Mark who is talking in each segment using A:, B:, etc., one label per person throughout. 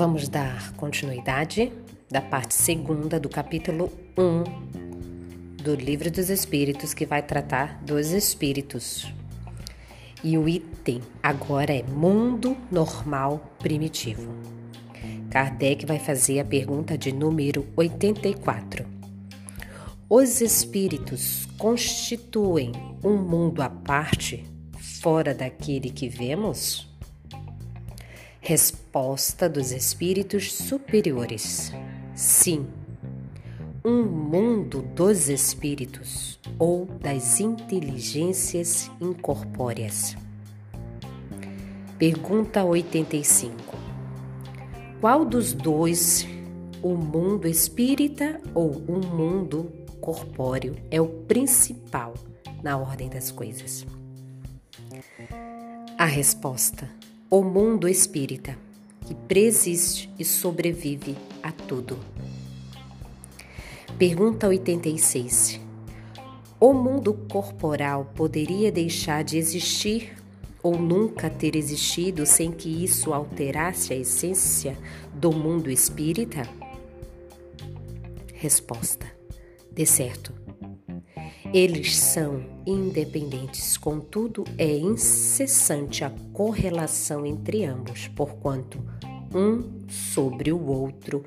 A: Vamos dar continuidade da parte segunda do capítulo 1 do Livro dos Espíritos, que vai tratar dos espíritos. E o item agora é mundo normal primitivo. Kardec vai fazer a pergunta de número 84. Os espíritos constituem um mundo à parte, fora daquele que vemos? Resposta dos espíritos superiores: Sim. Um mundo dos espíritos ou das inteligências incorpóreas. Pergunta 85. Qual dos dois, o mundo espírita ou o mundo corpóreo, é o principal na ordem das coisas? A resposta o mundo espírita, que presiste e sobrevive a tudo. Pergunta 86. O mundo corporal poderia deixar de existir ou nunca ter existido sem que isso alterasse a essência do mundo espírita? Resposta: De certo. Eles são independentes, contudo, é incessante a correlação entre ambos, porquanto um sobre o outro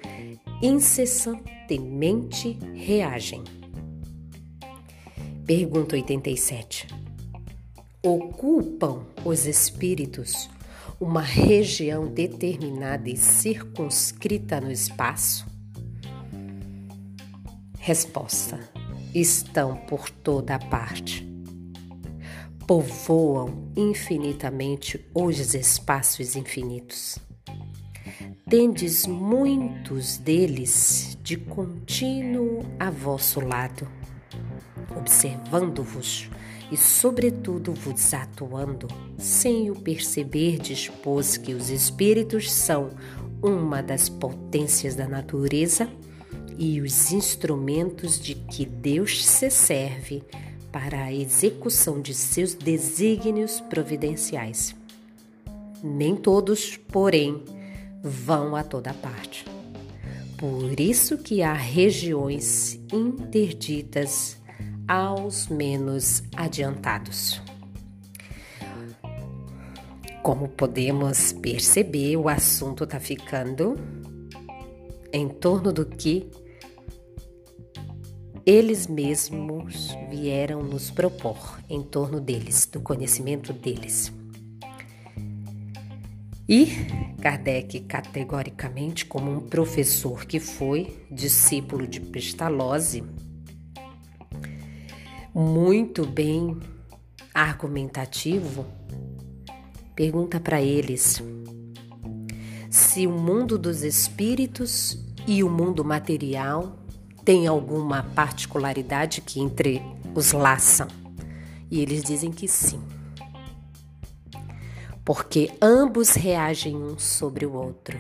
A: incessantemente reagem. Pergunta 87. Ocupam os espíritos uma região determinada e circunscrita no espaço? Resposta: estão por toda parte. Povoam infinitamente os espaços infinitos. Tendes muitos deles de contínuo a vosso lado, observando-vos e, sobretudo, vos atuando, sem o perceberdes, pois que os espíritos são uma das potências da natureza e os instrumentos de que Deus se serve para a execução de seus desígnios providenciais. Nem todos, porém, vão a toda parte. Por isso que há regiões interditas aos menos adiantados. Como podemos perceber, o assunto está ficando em torno do que eles mesmos vieram nos propor em torno deles, do conhecimento deles. E Kardec, categoricamente, como um professor que foi discípulo de Pestalozzi, muito bem argumentativo, pergunta para eles se o mundo dos espíritos e o mundo material tem alguma particularidade que entre os laçam? E eles dizem que sim. Porque ambos reagem um sobre o outro.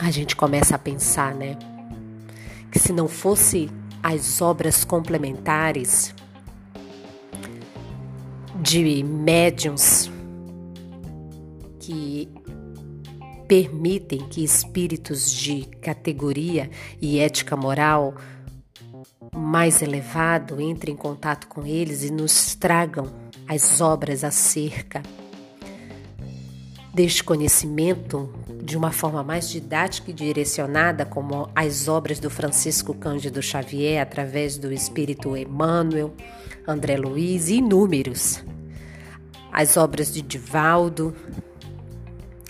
A: A gente começa a pensar, né? Que se não fosse as obras complementares de médiums que permitem que espíritos de categoria e ética moral mais elevado entrem em contato com eles e nos tragam as obras acerca deste conhecimento de uma forma mais didática e direcionada, como as obras do Francisco Cândido Xavier, através do Espírito Emmanuel, André Luiz e inúmeros. As obras de Divaldo,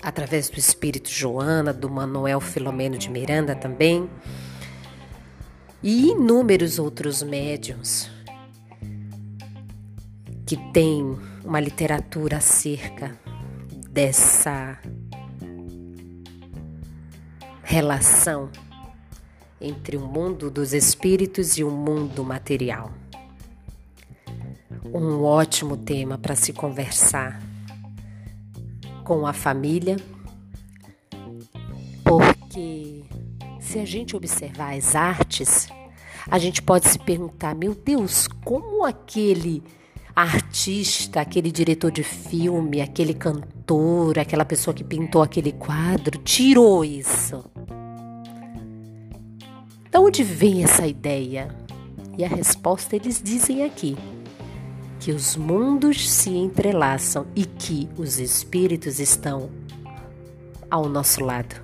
A: através do Espírito Joana, do Manuel Filomeno de Miranda também, e inúmeros outros médiums que têm uma literatura acerca dessa relação entre o mundo dos espíritos e o mundo material. Um ótimo tema para se conversar com a família, porque se a gente observar as artes, a gente pode se perguntar: meu Deus, como aquele artista, aquele diretor de filme, aquele cantor, aquela pessoa que pintou aquele quadro tirou isso? De onde vem essa ideia? E a resposta eles dizem aqui: que os mundos se entrelaçam e que os espíritos estão ao nosso lado.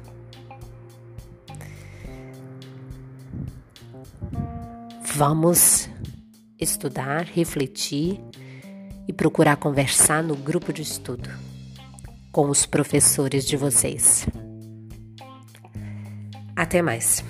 A: Vamos estudar, refletir e procurar conversar no grupo de estudo com os professores de vocês. Até mais.